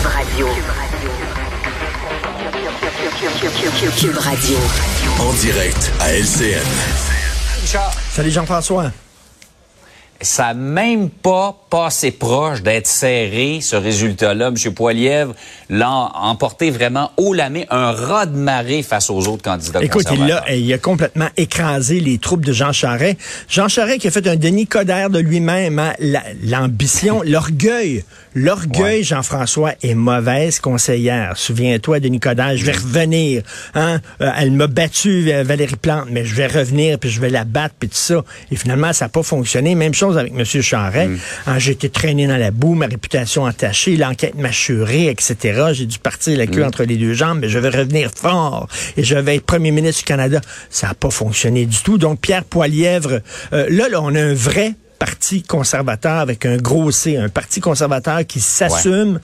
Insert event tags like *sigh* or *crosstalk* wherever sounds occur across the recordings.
Cube Radio. Cube Radio. En direct à LCN. Salut Jean-François. Ça n'a même pas passé proche d'être serré, ce résultat-là. M. Poilièvre l'a emporté vraiment haut la main, un ras de marée face aux autres candidats Écoute, il a, il a complètement écrasé les troupes de Jean Charest. Jean Charest qui a fait un Denis Coderre de lui-même, hein, l'ambition, *laughs* l'orgueil. L'orgueil, Jean-François, est mauvaise conseillère. Souviens-toi, Denis Coderre, je vais revenir. Hein? Euh, elle m'a battu, euh, Valérie Plante, mais je vais revenir, puis je vais la battre, puis tout ça. Et finalement, ça n'a pas fonctionné. Même chose avec M. Charest. Mm. J'ai été traîné dans la boue, ma réputation entachée, l'enquête mâchurée, etc. J'ai dû partir la queue mm. entre les deux jambes, mais je vais revenir fort et je vais être premier ministre du Canada. Ça n'a pas fonctionné du tout. Donc, Pierre Poilièvre, euh, là, là, on a un vrai parti conservateur avec un gros C, un parti conservateur qui s'assume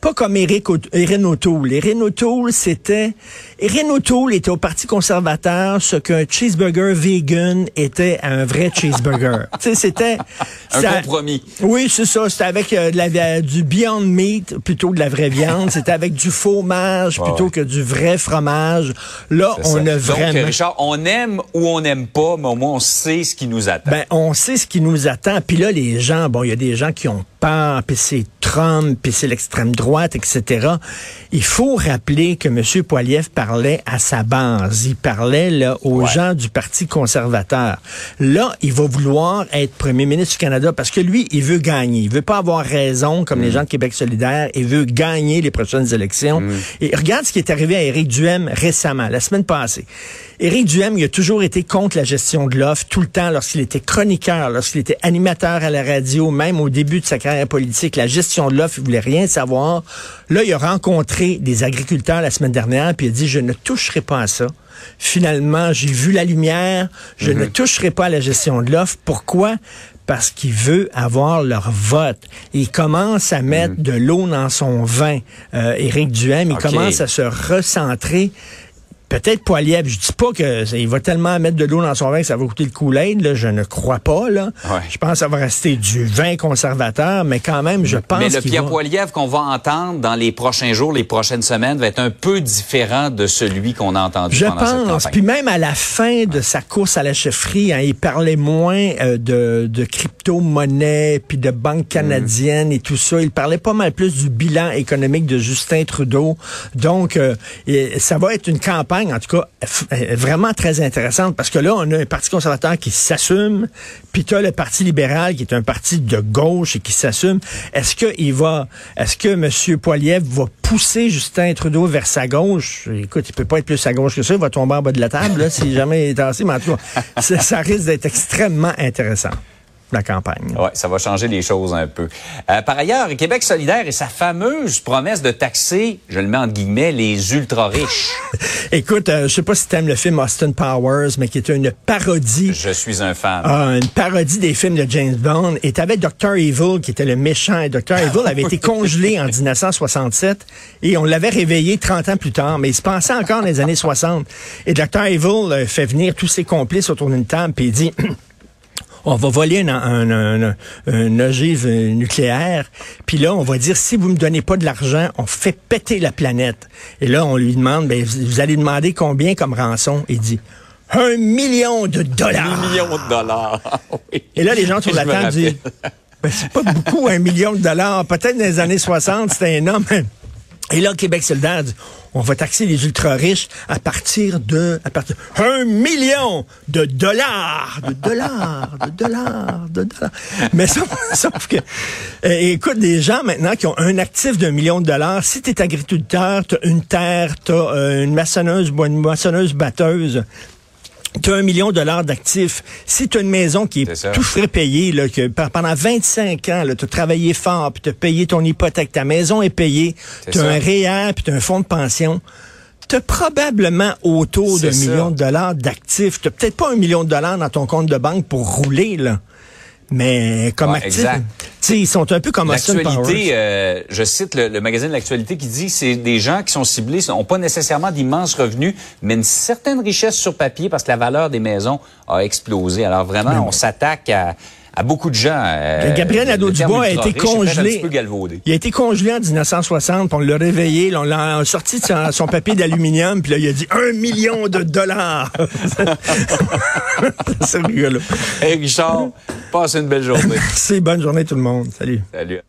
pas comme Eric Erin O'Toole. Erin O'Toole, c'était... Erin O'Toole était au Parti conservateur ce qu'un cheeseburger vegan était un vrai cheeseburger. *laughs* tu sais, c'était... un compromis. Oui, c'est ça. C'était avec euh, de la, du Beyond Meat plutôt que de la vraie viande. c'était avec du fromage plutôt que du vrai fromage. Là, on a vraiment... Donc, Richard, on aime ou on n'aime pas, mais au moins on sait ce qui nous attend. Ben, on sait ce qui nous attend. Puis là, les gens, bon, il y a des gens qui ont peur, puis c'est Trump, puis c'est l'extrême droite, etc. Il faut rappeler que M. Poiliev parlait à sa base. Il parlait là, aux gens du Parti conservateur. Là, il va vouloir être premier ministre du Canada parce que lui, il veut gagner. Il veut pas avoir raison comme les mm. gens de Québec solidaire. Il veut gagner les prochaines élections. Mm. Et regarde ce qui est arrivé à Éric Duhem récemment, la semaine passée. Éric Duhem, il a toujours été contre la gestion de l'offre, tout le temps, lorsqu'il était chroniqueur, lorsqu'il était animateur à la radio, même au début de sa carrière politique, la gestion de l'offre, il voulait rien savoir. Là, il a rencontré des agriculteurs la semaine dernière, puis il a dit, je ne toucherai pas à ça. Finalement, j'ai vu la lumière, je ne mhm. toucherai pas à la gestion de l'offre. Pourquoi? parce qu'il veut avoir leur vote. Il commence à mettre mhm. de l'eau dans son vin, euh, Éric Duhem. Il commence à se recentrer Peut-être Poiliev. Je dis pas que il va tellement mettre de l'eau dans son vin que ça va coûter le coup là. Je ne crois pas. Là. Je pense que ça va rester du vin conservateur, mais quand même, je pense. Mais le Pierre Poiliev qu'on va entendre dans les prochains jours, les prochaines semaines, va être un peu différent de celui qu'on a entendu je pendant pense. Puis même à la fin de sa course à la chefferie, hein, il parlait moins euh, de, de crypto-monnaie puis de banque canadienne et tout ça. Il parlait pas mal plus du bilan économique de Justin Trudeau. Donc, euh, ça va être une campagne en tout cas, vraiment très intéressante parce que là, on a un parti conservateur qui s'assume, puis tu as le Parti libéral qui est un parti de gauche et qui s'assume. Est-ce que il va, est-ce que M. Poiliev va pousser Justin Trudeau vers sa gauche? Écoute, il peut pas être plus à gauche que ça, il va tomber en bas de la table là, si jamais il est assis, mais en tout cas, *laughs* ça risque d'être extrêmement intéressant la campagne. Oui, ça va changer les choses un peu. Euh, par ailleurs, Québec solidaire et sa fameuse promesse de taxer, je le mets en guillemets, les ultra-riches. *laughs* Écoute, euh, je sais pas si tu aimes le film Austin Powers, mais qui est une parodie. Je suis un fan. Ah, une parodie des films de James Bond. Et t'avais Dr. Evil, qui était le méchant. Et Dr. *laughs* Evil avait été congelé en 1967 et on l'avait réveillé 30 ans plus tard, mais il se pensait encore dans les années 60. Et Dr. Evil euh, fait venir tous ses complices autour d'une table et il dit... *clears throat* on va voler un, un, un, ogive nucléaire, puis là, on va dire, si vous me donnez pas de l'argent, on fait péter la planète. Et là, on lui demande, ben, vous allez demander combien comme rançon? Il dit, un million de dollars. Un million de dollars. *laughs* Et là, les gens sur la table disent, ben, c'est pas beaucoup, un million de dollars. Peut-être dans les années 60, c'était énorme. Et là, Québec solidaire dit, on va taxer les ultra-riches à partir de, à partir, un million de dollars, de dollars, de dollars, de dollars. Mais sauf, *laughs* que, euh, écoute, des gens maintenant qui ont un actif d'un million de dollars, si tu es agriculteur, tu as une terre, tu as euh, une maçonneuse, une maçonneuse batteuse, tu as un million de dollars d'actifs. Si tu as une maison qui est, tout frais payée, là, que pendant 25 ans, tu as travaillé fort, puis tu as payé ton hypothèque, ta maison est payée, tu as un REER, puis tu as un fonds de pension, tu as probablement autour d'un million de dollars d'actifs. Tu peut-être pas un million de dollars dans ton compte de banque pour rouler, là. Mais comme actif, ils sont un peu comme L'actualité, euh, je cite le, le magazine L'actualité qui dit c'est des gens qui sont ciblés, n'ont pas nécessairement d'immenses revenus, mais une certaine richesse sur papier parce que la valeur des maisons a explosé. Alors vraiment, on s'attaque à, à beaucoup de gens. Euh, Gabriel Nadeau-Dubois a été congelé. Il a été congelé en 1960, on l'a réveillé, on l'a sorti de *laughs* son, papier d'aluminium, puis là, il a dit un million de dollars. *laughs* C'est rigolo. Hey Richard, passe une belle journée. C'est bonne journée tout le monde. Salut. Salut.